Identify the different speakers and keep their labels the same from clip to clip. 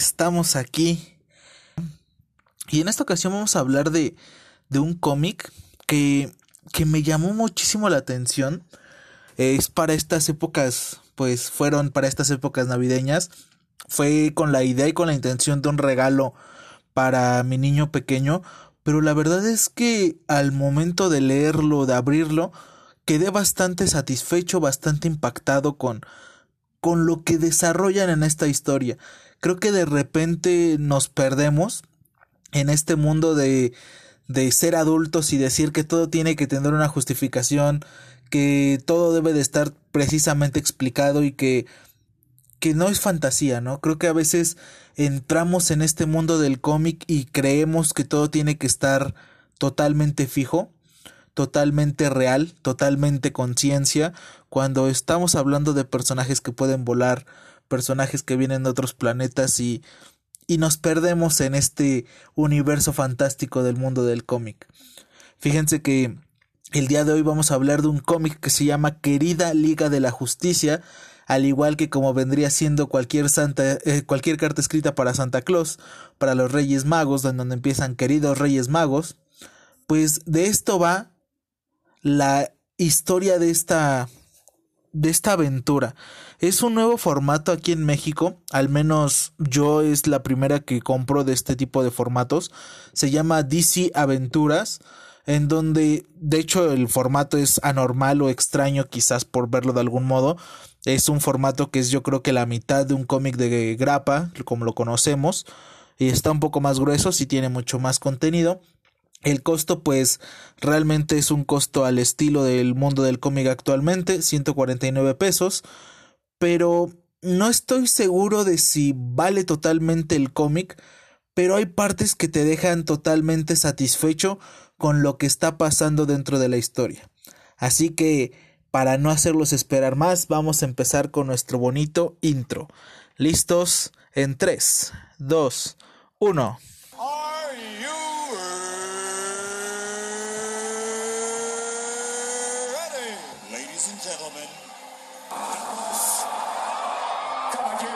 Speaker 1: Estamos aquí. Y en esta ocasión vamos a hablar de, de un cómic que, que me llamó muchísimo la atención. Es para estas épocas, pues fueron para estas épocas navideñas. Fue con la idea y con la intención de un regalo para mi niño pequeño. Pero la verdad es que al momento de leerlo, de abrirlo, quedé bastante satisfecho, bastante impactado con, con lo que desarrollan en esta historia. Creo que de repente nos perdemos en este mundo de, de ser adultos y decir que todo tiene que tener una justificación, que todo debe de estar precisamente explicado y que que no es fantasía, ¿no? Creo que a veces entramos en este mundo del cómic y creemos que todo tiene que estar totalmente fijo, totalmente real, totalmente conciencia, cuando estamos hablando de personajes que pueden volar, personajes que vienen de otros planetas y, y nos perdemos en este universo fantástico del mundo del cómic. Fíjense que el día de hoy vamos a hablar de un cómic que se llama Querida Liga de la Justicia, al igual que como vendría siendo cualquier santa, eh, cualquier carta escrita para Santa Claus, para los Reyes Magos, donde empiezan queridos Reyes Magos, pues de esto va la historia de esta de esta aventura. Es un nuevo formato aquí en México, al menos yo es la primera que compro de este tipo de formatos. Se llama DC Aventuras, en donde de hecho el formato es anormal o extraño quizás por verlo de algún modo. Es un formato que es yo creo que la mitad de un cómic de grapa, como lo conocemos, y está un poco más grueso, si tiene mucho más contenido. El costo pues realmente es un costo al estilo del mundo del cómic actualmente, 149 pesos, pero no estoy seguro de si vale totalmente el cómic, pero hay partes que te dejan totalmente satisfecho con lo que está pasando dentro de la historia. Así que, para no hacerlos esperar más, vamos a empezar con nuestro bonito intro. ¿Listos? En 3, 2, 1.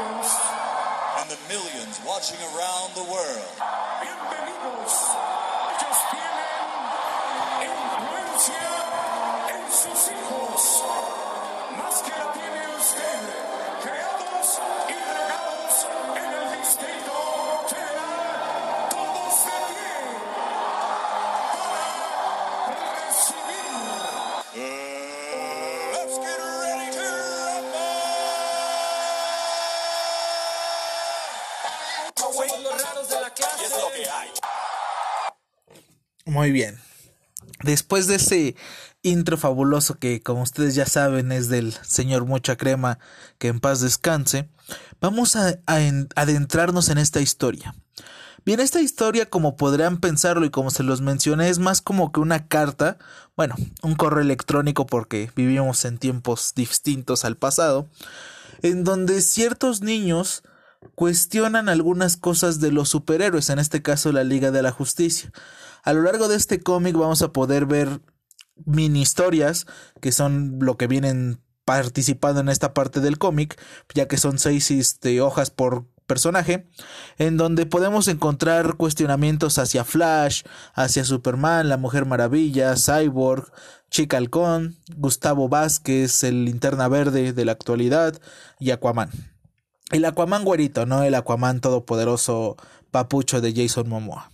Speaker 1: Bienvenidos. And the millions watching around the world. Bienvenidos. Muy bien. Después de ese intro fabuloso que, como ustedes ya saben, es del señor Mucha Crema, que en paz descanse, vamos a, adentrarnos en esta historia. Bien, esta historia, como podrán pensarlo y como se los mencioné, es más como que una carta, bueno, un correo electrónico porque vivimos en tiempos distintos al pasado, en donde ciertos niños cuestionan algunas cosas de los superhéroes, en este caso la Liga de la Justicia. A lo largo de este cómic vamos a poder ver mini historias que son lo que vienen participando en esta parte del cómic, ya que son seis este, hojas por personaje, en donde podemos encontrar cuestionamientos hacia Flash, hacia Superman, la Mujer Maravilla, Cyborg, Chica Halcón, Gustavo Vázquez, el Linterna Verde de la actualidad y Aquaman. El Aquaman güerito, no el Aquaman todopoderoso papucho de Jason Momoa.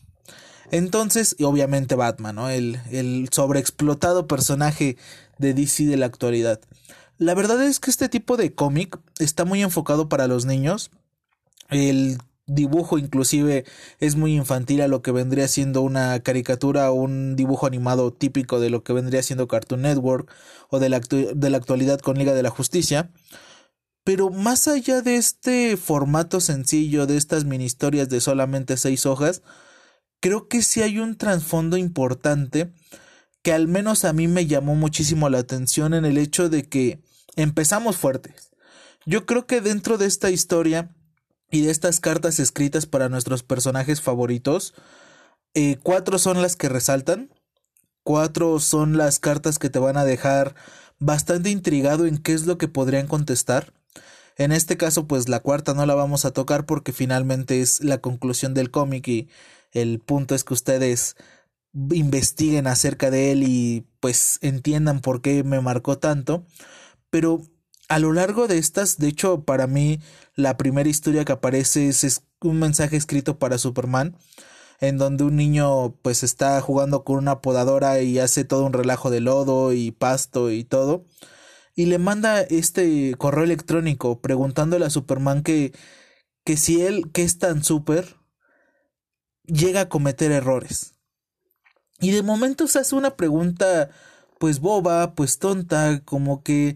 Speaker 1: Entonces, y obviamente Batman, ¿no? El, sobreexplotado personaje de DC de la actualidad. La verdad es que este tipo de cómic está muy enfocado para los niños. El dibujo inclusive es muy infantil a lo que vendría siendo una caricatura o un dibujo animado típico de lo que vendría siendo Cartoon Network o de la, de la actualidad con Liga de la Justicia. Pero más allá de este formato sencillo, de estas mini historias de solamente seis hojas, creo que sí hay un trasfondo importante que al menos a mí me llamó muchísimo la atención en el hecho de que empezamos fuertes. Yo creo que dentro de esta historia y de estas cartas escritas para nuestros personajes favoritos, eh, cuatro son las que resaltan, cuatro son las cartas que te van a dejar bastante intrigado en qué es lo que podrían contestar. En este caso, pues la cuarta no la vamos a tocar porque finalmente es la conclusión del cómic y el punto es que ustedes investiguen acerca de él y pues entiendan por qué me marcó tanto. Pero a lo largo de estas, de hecho, para mí la primera historia que aparece es, un mensaje escrito para Superman, en donde un niño pues está jugando con una podadora y hace todo un relajo de lodo y pasto y todo. Y le manda este correo electrónico preguntándole a Superman que, que si él, que es tan súper, llega a cometer errores. Y de momento se hace una pregunta pues boba, pues tonta, como que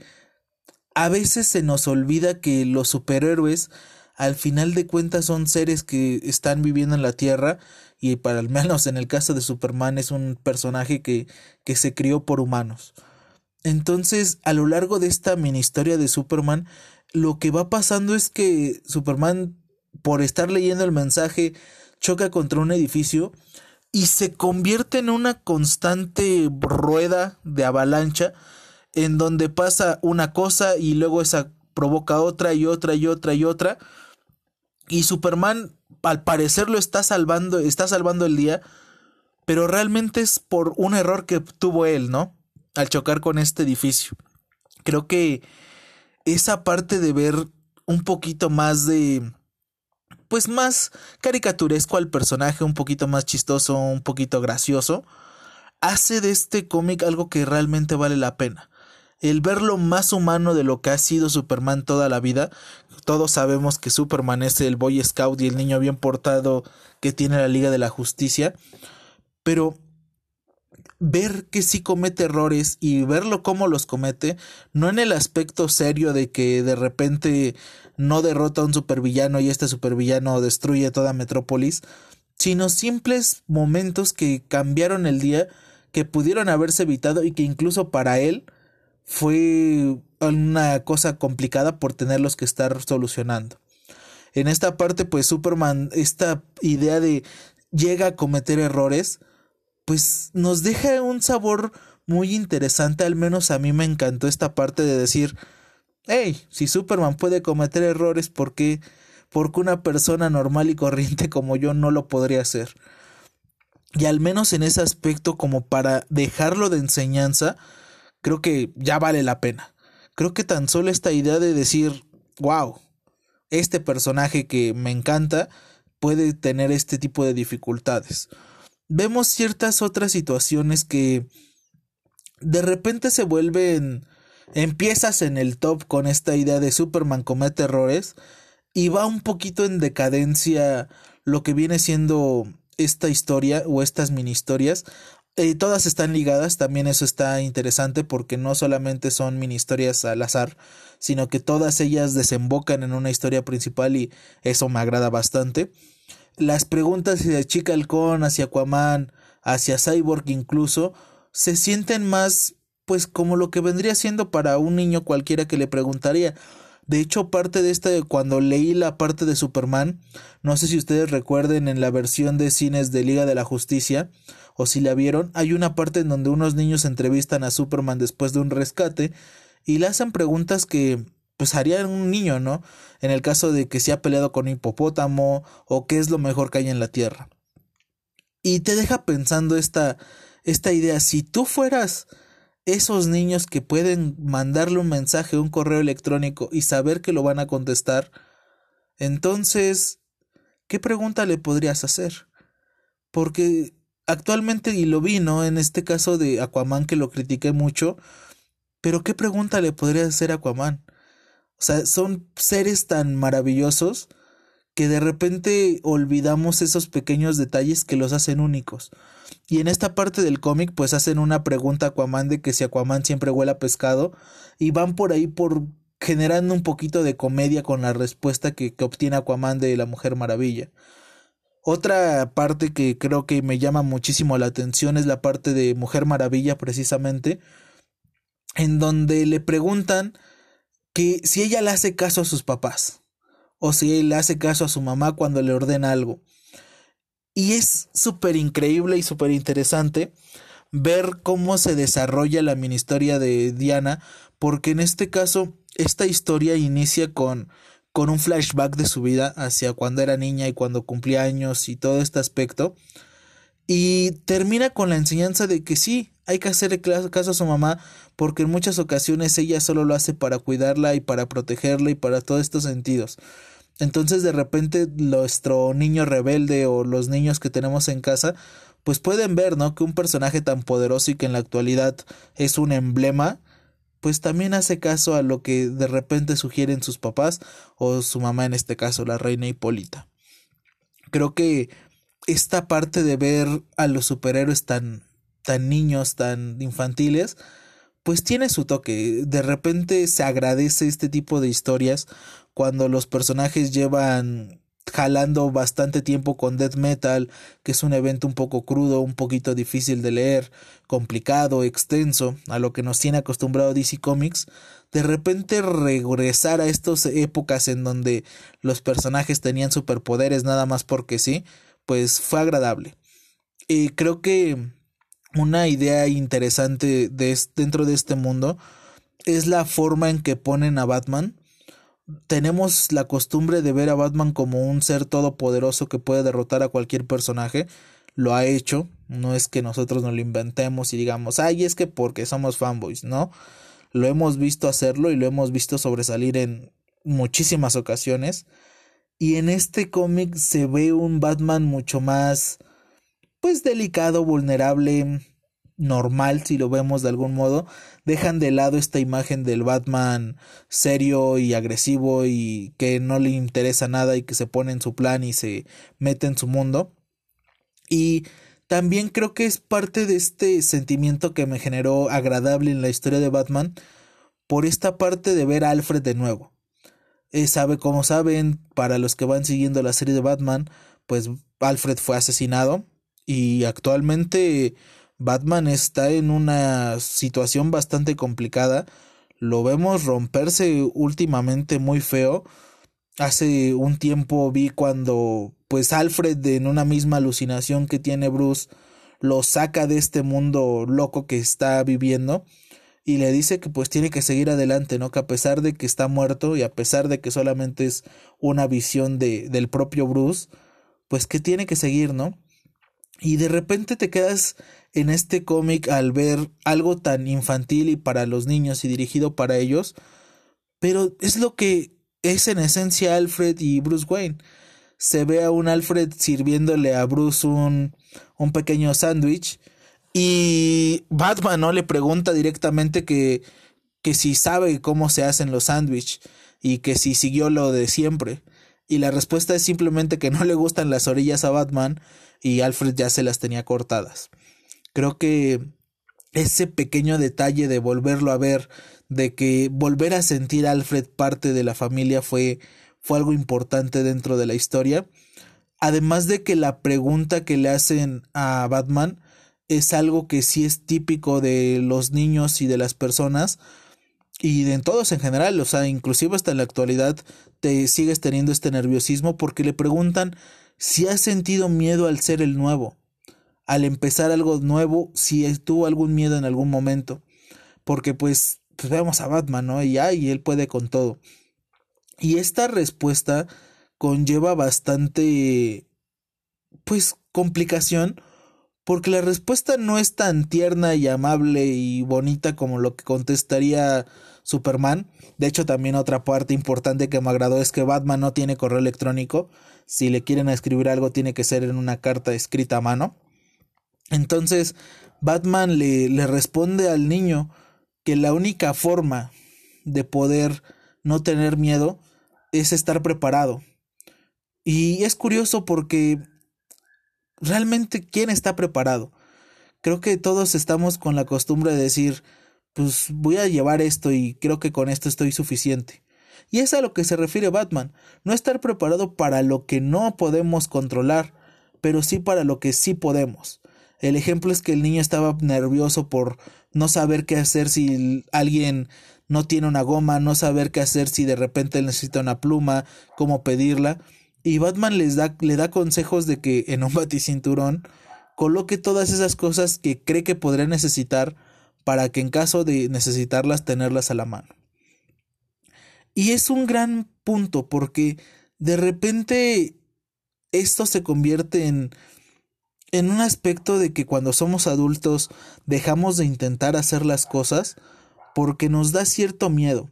Speaker 1: a veces se nos olvida que los superhéroes al final de cuentas son seres que están viviendo en la Tierra y para al menos en el caso de Superman es un personaje que, que se crió por humanos. Entonces, a lo largo de esta mini historia de Superman, lo que va pasando es que Superman, por estar leyendo el mensaje, choca contra un edificio y se convierte en una constante rueda de avalancha en donde pasa una cosa y luego esa provoca otra y otra y otra y otra. Y Superman al parecer lo está salvando, está salvando el día, pero realmente es por un error que tuvo él, ¿no? Al chocar con este edificio. Creo que esa parte de ver un poquito más de pues más caricaturesco al personaje, un poquito más chistoso, un poquito gracioso, hace de este cómic algo que realmente vale la pena el verlo más humano de lo que ha sido Superman toda la vida. Todos sabemos que Superman es el Boy Scout y el niño bien portado que tiene la Liga de la Justicia. Pero ver que sí comete errores y verlo cómo los comete, no en el aspecto serio de que de repente no derrota a un supervillano y este supervillano destruye toda Metrópolis, sino simples momentos que cambiaron el día, que pudieron haberse evitado y que incluso para él fue una cosa complicada por tenerlos que estar solucionando. En esta parte, pues Superman, esta idea de llega a cometer errores, pues nos deja un sabor muy interesante, al menos a mí me encantó esta parte de decir, hey, si Superman puede cometer errores, ¿por qué? Porque una persona normal y corriente como yo no lo podría hacer. Y al menos en ese aspecto, como para dejarlo de enseñanza, creo que ya vale la pena. Creo que tan solo esta idea de decir, wow, este personaje que me encanta puede tener este tipo de dificultades. Vemos ciertas otras situaciones que de repente se vuelven empiezas en el top con esta idea de Superman comete errores y va un poquito en decadencia lo que viene siendo esta historia o estas mini historias eh, todas están ligadas, también eso está interesante porque no solamente son mini historias al azar, sino que todas ellas desembocan en una historia principal y eso me agrada bastante. Las preguntas hacia Chica Halcón, hacia Aquaman, hacia Cyborg incluso, se sienten más pues como lo que vendría siendo para un niño cualquiera que le preguntaría. De hecho, parte de este, cuando leí la parte de Superman, no sé si ustedes recuerden en la versión de cines de Liga de la Justicia, o si la vieron, hay una parte en donde unos niños entrevistan a Superman después de un rescate y le hacen preguntas que pues harían un niño, ¿no? En el caso de que se ha peleado con un hipopótamo o qué es lo mejor que hay en la Tierra. Y te deja pensando esta, esta idea, si tú fueras esos niños que pueden mandarle un mensaje, un correo electrónico y saber que lo van a contestar, entonces, ¿qué pregunta le podrías hacer? Porque actualmente, y lo vi, ¿no? En este caso de Aquaman que lo critiqué mucho, pero ¿qué pregunta le podría hacer a Aquaman? O sea, son seres tan maravillosos que de repente olvidamos esos pequeños detalles que los hacen únicos. Y en esta parte del cómic pues hacen una pregunta a Aquaman de que si Aquaman siempre huele a pescado y van por ahí por generando un poquito de comedia con la respuesta que, que obtiene Aquaman de la Mujer Maravilla. Otra parte que creo que me llama muchísimo la atención es la parte de Mujer Maravilla precisamente, en donde le preguntan que si ella le hace caso a sus papás o si él le hace caso a su mamá cuando le ordena algo. Y es súper increíble y súper interesante ver cómo se desarrolla la mini historia de Diana, porque en este caso esta historia inicia con con un flashback de su vida hacia cuando era niña y cuando cumplía años y todo este aspecto. Y termina con la enseñanza de que sí, hay que hacerle caso a su mamá porque en muchas ocasiones ella solo lo hace para cuidarla y para protegerla y para todos estos sentidos. Entonces de repente nuestro niño rebelde o los niños que tenemos en casa pues pueden ver, ¿no? Que un personaje tan poderoso y que en la actualidad es un emblema, pues también hace caso a lo que de repente sugieren sus papás o su mamá en este caso, la reina Hipólita. Creo que esta parte de ver a los superhéroes tan tan niños, tan infantiles, pues tiene su toque. De repente se agradece este tipo de historias cuando los personajes llevan jalando bastante tiempo con death metal, que es un evento un poco crudo, un poquito difícil de leer, complicado, extenso, a lo que nos tiene acostumbrado DC Comics, de repente regresar a estas épocas en donde los personajes tenían superpoderes nada más porque sí, pues fue agradable. Y creo que una idea interesante de, dentro de este mundo es la forma en que ponen a Batman. Tenemos la costumbre de ver a Batman como un ser todopoderoso que puede derrotar a cualquier personaje. Lo ha hecho. No es que nosotros nos lo inventemos y digamos, ay, es que porque somos fanboys, ¿no? Lo hemos visto hacerlo y lo hemos visto sobresalir en muchísimas ocasiones. Y en este cómic se ve un Batman mucho más pues delicado, vulnerable, normal si lo vemos de algún modo, dejan de lado esta imagen del Batman serio y agresivo y que no le interesa nada y que se pone en su plan y se mete en su mundo. Y también creo que es parte de este sentimiento que me generó agradable en la historia de Batman por esta parte de ver a Alfred de nuevo. Eh, sabe, como saben, para los que van siguiendo la serie de Batman, pues Alfred fue asesinado y actualmente Batman está en una situación bastante complicada. Lo vemos romperse últimamente muy feo. Hace un tiempo vi cuando pues Alfred en una misma alucinación que tiene Bruce lo saca de este mundo loco que está viviendo y le dice que pues tiene que seguir adelante, ¿no? Que a pesar de que está muerto y a pesar de que solamente es una visión de, del propio Bruce, pues que tiene que seguir, ¿no? Y de repente te quedas en este cómic al ver algo tan infantil y para los niños y dirigido para ellos, pero es lo que es en esencia Alfred y Bruce Wayne. Se ve a un Alfred sirviéndole a Bruce un, un pequeño sándwich y Batman no le pregunta directamente que, que si sabe cómo se hacen los sándwiches y que si siguió lo de siempre. Y la respuesta es simplemente que no le gustan las orillas a Batman y Alfred ya se las tenía cortadas. Creo que ese pequeño detalle de volverlo a ver, de que volver a sentir a Alfred parte de la familia fue, fue algo importante dentro de la historia. Además de que la pregunta que le hacen a Batman es algo que sí es típico de los niños y de las personas y de todos en general, o sea, inclusive hasta en la actualidad te sigues teniendo este nerviosismo porque le preguntan si has sentido miedo al ser el nuevo, al empezar algo nuevo, si tuvo algún miedo en algún momento, porque pues, pues vemos a Batman, ¿no? Y, y él puede con todo. Y esta respuesta conlleva bastante, pues, complicación, porque la respuesta no es tan tierna y amable y bonita como lo que contestaría Superman. De hecho, también otra parte importante que me agradó es que Batman no tiene correo electrónico. Si le quieren escribir algo, tiene que ser en una carta escrita a mano. Entonces, Batman le, le responde al niño que la única forma de poder no tener miedo es estar preparado. Y es curioso porque realmente quién está preparado. Creo que todos estamos con la costumbre de decir, pues voy a llevar esto y creo que con esto estoy suficiente. Y es a lo que se refiere Batman, no estar preparado para lo que no podemos controlar, pero sí para lo que sí podemos. El ejemplo es que el niño estaba nervioso por no saber qué hacer si alguien no tiene una goma, no saber qué hacer si de repente necesita una pluma, cómo pedirla. Y Batman les da, le da consejos de que en un baticinturón coloque todas esas cosas que cree que podría necesitar para que en caso de necesitarlas tenerlas a la mano. Y es un gran punto porque de repente esto se convierte en en un aspecto de que cuando somos adultos dejamos de intentar hacer las cosas porque nos da cierto miedo.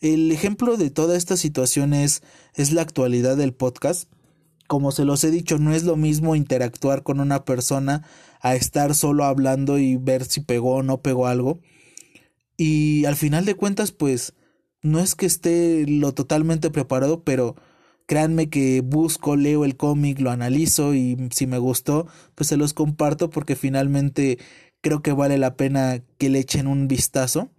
Speaker 1: El ejemplo de toda esta situación es, es la actualidad del podcast. Como se los he dicho, no es lo mismo interactuar con una persona a estar solo hablando y ver si pegó o no pegó algo. Y al final de cuentas, pues, no es que esté lo totalmente preparado, pero Créanme que busco, leo el cómic, lo analizo y si me gustó, pues se los comparto porque finalmente creo que vale la pena que le echen un vistazo.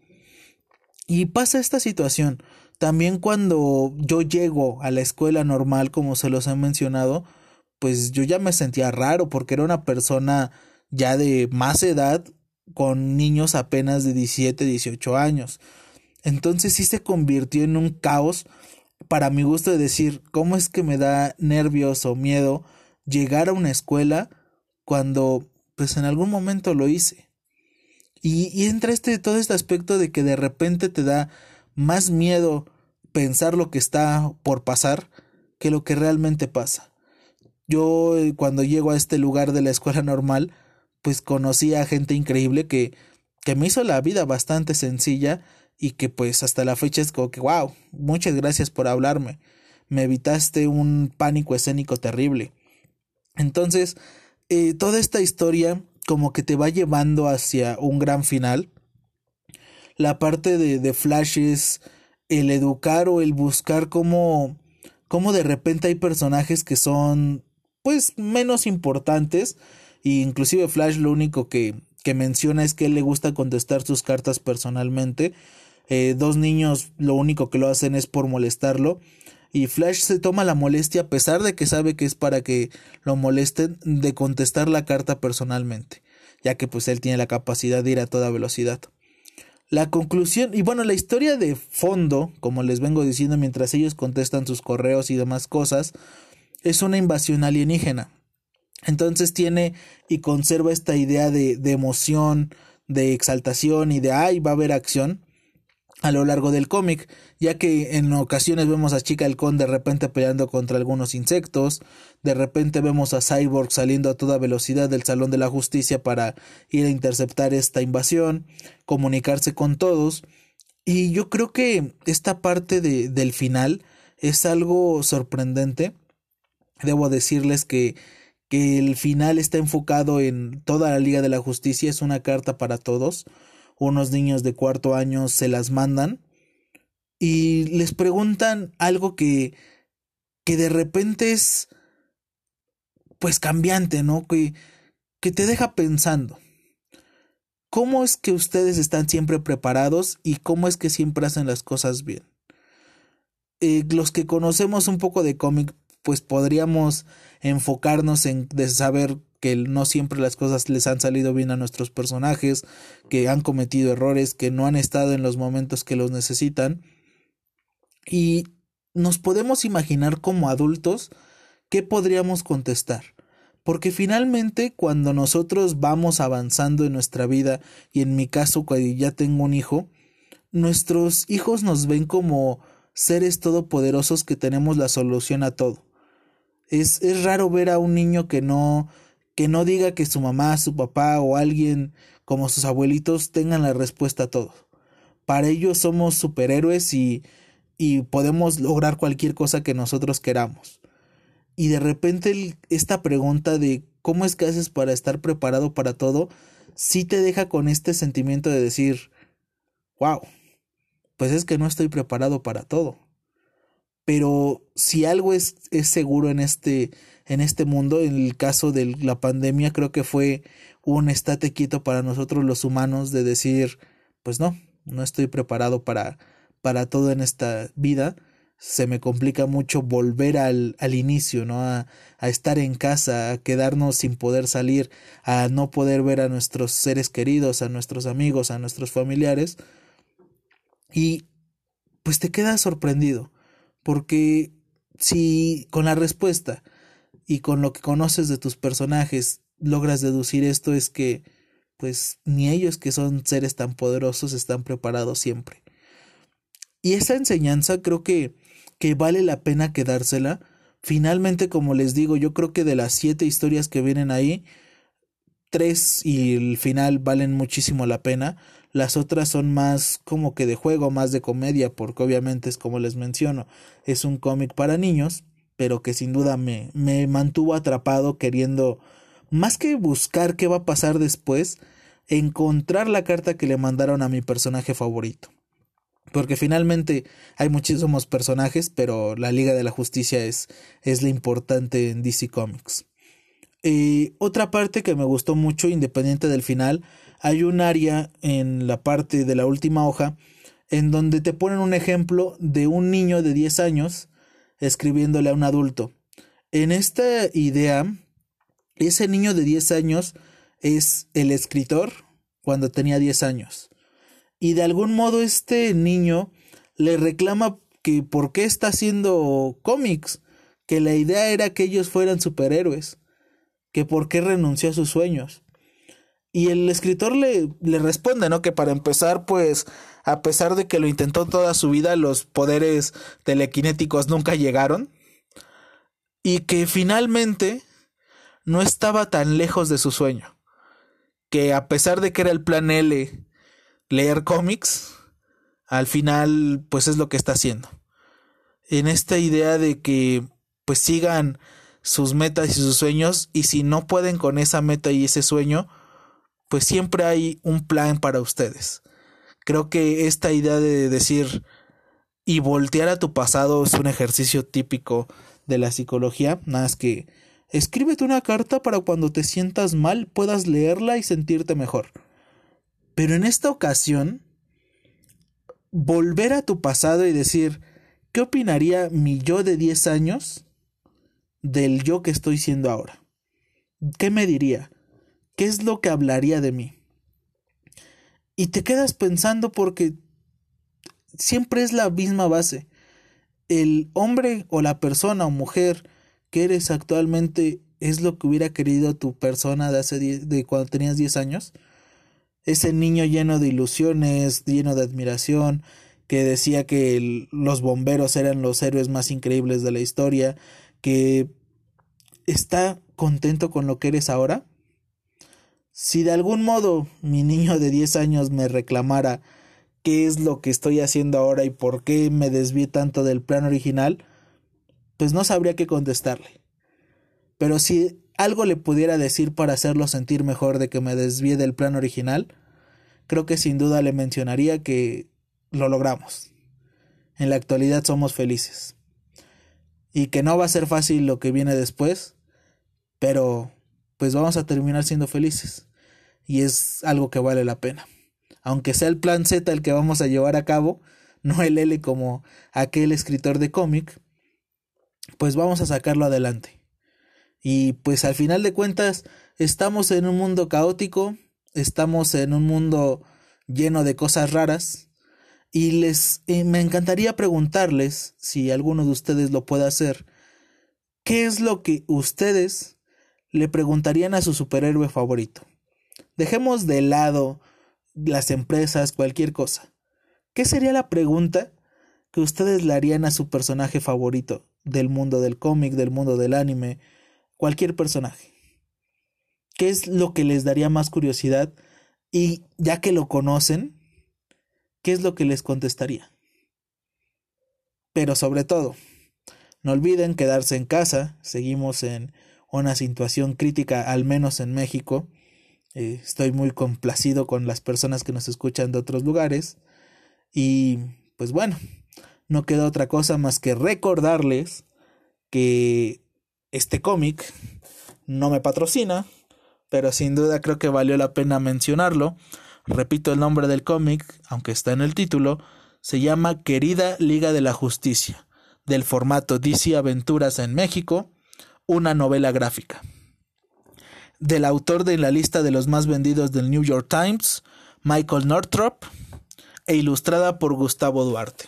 Speaker 1: Y pasa esta situación. También cuando yo llego a la escuela normal, como se los he mencionado, pues yo ya me sentía raro porque era una persona ya de más edad con niños apenas de 17, 18 años. Entonces sí se convirtió en un caos para mi gusto de decir cómo es que me da nervios o miedo llegar a una escuela cuando pues en algún momento lo hice. Y, y entra este todo este aspecto de que de repente te da más miedo pensar lo que está por pasar que lo que realmente pasa. Yo eh, cuando llego a este lugar de la escuela normal, pues conocí a gente increíble que, que me hizo la vida bastante sencilla y que pues hasta la fecha es como que, wow, muchas gracias por hablarme, me evitaste un pánico escénico terrible. Entonces, eh, toda esta historia como que te va llevando hacia un gran final. La parte de, de Flash es el educar o el buscar cómo, cómo de repente hay personajes que son pues menos importantes e inclusive Flash lo único que, que menciona es que él le gusta contestar sus cartas personalmente eh, dos niños lo único que lo hacen es por molestarlo. Y Flash se toma la molestia, a pesar de que sabe que es para que lo molesten, de contestar la carta personalmente, ya que pues él tiene la capacidad de ir a toda velocidad. La conclusión, y bueno, la historia de fondo, como les vengo diciendo mientras ellos contestan sus correos y demás cosas, es una invasión alienígena. Entonces tiene y conserva esta idea de, de emoción, de exaltación y de ay, va a haber acción a lo largo del cómic, ya que en ocasiones vemos a Chica Halcón de repente peleando contra algunos insectos, de repente vemos a Cyborg saliendo a toda velocidad del Salón de la Justicia para ir a interceptar esta invasión, comunicarse con todos, y yo creo que esta parte de, del final es algo sorprendente. Debo decirles que, que el final está enfocado en toda la Liga de la Justicia, es una carta para todos unos niños de cuarto año se las mandan y les preguntan algo que, que de repente es pues cambiante, ¿no? Que, que te deja pensando. ¿Cómo es que ustedes están siempre preparados y cómo es que siempre hacen las cosas bien? Eh, los que conocemos un poco de cómic, pues podríamos enfocarnos en saber que no siempre las cosas les han salido bien a nuestros personajes, que han cometido errores, que no han estado en los momentos que los necesitan. Y nos podemos imaginar como adultos qué podríamos contestar. Porque finalmente cuando nosotros vamos avanzando en nuestra vida, y en mi caso cuando ya tengo un hijo, nuestros hijos nos ven como seres todopoderosos que tenemos la solución a todo. Es, es raro ver a un niño que no que no diga que su mamá, su papá o alguien como sus abuelitos tengan la respuesta a todo. Para ellos somos superhéroes y, y podemos lograr cualquier cosa que nosotros queramos. Y de repente esta pregunta de cómo es que haces para estar preparado para todo, sí te deja con este sentimiento de decir, wow, pues es que no estoy preparado para todo. Pero si algo es, es seguro en este, en este mundo. En el caso de la pandemia creo que fue un estate quieto para nosotros los humanos de decir, pues no, no estoy preparado para, para todo en esta vida. Se me complica mucho volver al, al inicio, ¿no? A, a estar en casa, a quedarnos sin poder salir, a no poder ver a nuestros seres queridos, a nuestros amigos, a nuestros familiares. Y pues te quedas sorprendido, porque si con la respuesta y con lo que conoces de tus personajes logras deducir esto es que pues ni ellos que son seres tan poderosos están preparados siempre. Y esa enseñanza creo que, que vale la pena quedársela. Finalmente, como les digo, yo creo que de las siete historias que vienen ahí, tres y el final valen muchísimo la pena. Las otras son más como que de juego, más de comedia, porque obviamente es como les menciono, es un cómic para niños, pero que sin duda me, me mantuvo atrapado queriendo, más que buscar qué va a pasar después, encontrar la carta que le mandaron a mi personaje favorito. Porque finalmente hay muchísimos personajes, pero la Liga de la Justicia es, es la importante en DC Comics. Eh, otra parte que me gustó mucho, independiente del final, hay un área en la parte de la última hoja en donde te ponen un ejemplo de un niño de 10 años escribiéndole a un adulto. En esta idea, ese niño de 10 años es el escritor cuando tenía 10 años y de algún modo este niño le reclama que por qué está haciendo cómics, que la idea era que ellos fueran superhéroes, que por qué renunció a sus sueños. Y el escritor le, le responde, ¿no? Que para empezar, pues, a pesar de que lo intentó toda su vida, los poderes telequinéticos nunca llegaron. Y que finalmente no estaba tan lejos de su sueño. Que a pesar de que era el plan L leer cómics, al final pues es lo que está haciendo. En esta idea de que pues sigan sus metas y sus sueños y si no pueden con esa meta y ese sueño, pues siempre hay un plan para ustedes. Creo que esta idea de decir y voltear a tu pasado es un ejercicio típico de la psicología, nada más que escríbete una carta para cuando te sientas mal puedas leerla y sentirte mejor. Pero en esta ocasión, volver a tu pasado y decir, ¿qué opinaría mi yo de 10 años del yo que estoy siendo ahora? ¿Qué me diría? ¿Qué es lo que hablaría de mí? Y te quedas pensando porque siempre es la misma base. El hombre o la persona o mujer que eres actualmente es lo que hubiera querido tu persona de hace de cuando tenías 10 años ese niño lleno de ilusiones, lleno de admiración, que decía que los bomberos eran los héroes más increíbles de la historia, que está contento con lo que eres ahora? Si de algún modo mi niño de 10 años me reclamara qué es lo que estoy haciendo ahora y por qué me desvié tanto del plan original, pues no sabría qué contestarle. Pero si algo le pudiera decir para hacerlo sentir mejor de que me desvíe del plan original, creo que sin duda le mencionaría que lo logramos. En la actualidad somos felices. Y que no va a ser fácil lo que viene después, pero pues vamos a terminar siendo felices. Y es algo que vale la pena. Aunque sea el plan Z el que vamos a llevar a cabo, no el L como aquel escritor de cómic, pues vamos a sacarlo adelante. Y pues al final de cuentas estamos en un mundo caótico, estamos en un mundo lleno de cosas raras y les me encantaría preguntarles si alguno de ustedes lo puede hacer, ¿qué es lo que ustedes le preguntarían a su superhéroe favorito? Dejemos de lado las empresas, cualquier cosa. ¿Qué sería la pregunta que ustedes le harían a su personaje favorito del mundo del cómic, del mundo del anime, cualquier personaje. ¿Qué es lo que les daría más curiosidad? Y ya que lo conocen, ¿qué es lo que les contestaría? Pero sobre todo, no olviden quedarse en casa, seguimos en una situación crítica, al menos en México. Eh, estoy muy complacido con las personas que nos escuchan de otros lugares. Y pues bueno, no queda otra cosa más que recordarles que este cómic no me patrocina, pero sin duda creo que valió la pena mencionarlo. Repito el nombre del cómic, aunque está en el título, se llama Querida Liga de la Justicia, del formato DC Aventuras en México, una novela gráfica. Del autor de la lista de los más vendidos del New York Times, Michael Northrop, e ilustrada por Gustavo Duarte.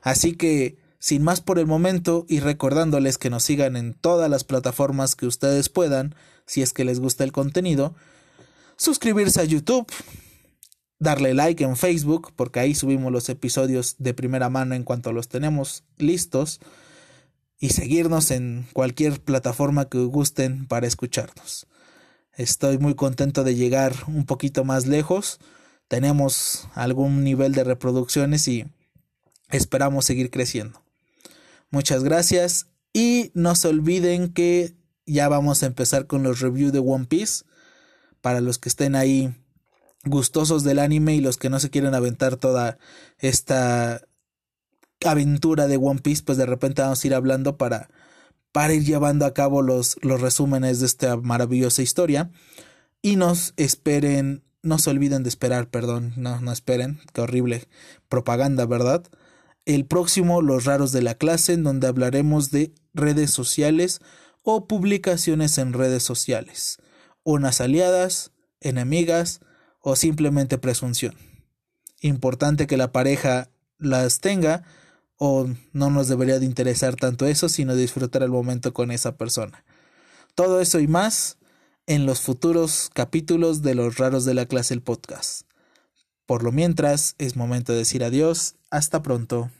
Speaker 1: Así que sin más por el momento y recordándoles que nos sigan en todas las plataformas que ustedes puedan, si es que les gusta el contenido, suscribirse a YouTube, darle like en Facebook, porque ahí subimos los episodios de primera mano en cuanto los tenemos listos, y seguirnos en cualquier plataforma que gusten para escucharnos. Estoy muy contento de llegar un poquito más lejos. Tenemos algún nivel de reproducciones y esperamos seguir creciendo. Muchas gracias y no se olviden que ya vamos a empezar con los reviews de One Piece. Para los que estén ahí gustosos del anime y los que no se quieren aventar toda esta aventura de One Piece, pues de repente vamos a ir hablando para, para ir llevando a cabo los, los resúmenes de esta maravillosa historia. Y nos esperen, no se olviden de esperar, perdón, no, no esperen, qué horrible propaganda, ¿verdad? El próximo, Los Raros de la Clase, en donde hablaremos de redes sociales o publicaciones en redes sociales, unas aliadas, enemigas o simplemente presunción. Importante que la pareja las tenga o no nos debería de interesar tanto eso, sino disfrutar el momento con esa persona. Todo eso y más en los futuros capítulos de Los Raros de la Clase el podcast. Por lo mientras, es momento de decir adiós, hasta pronto.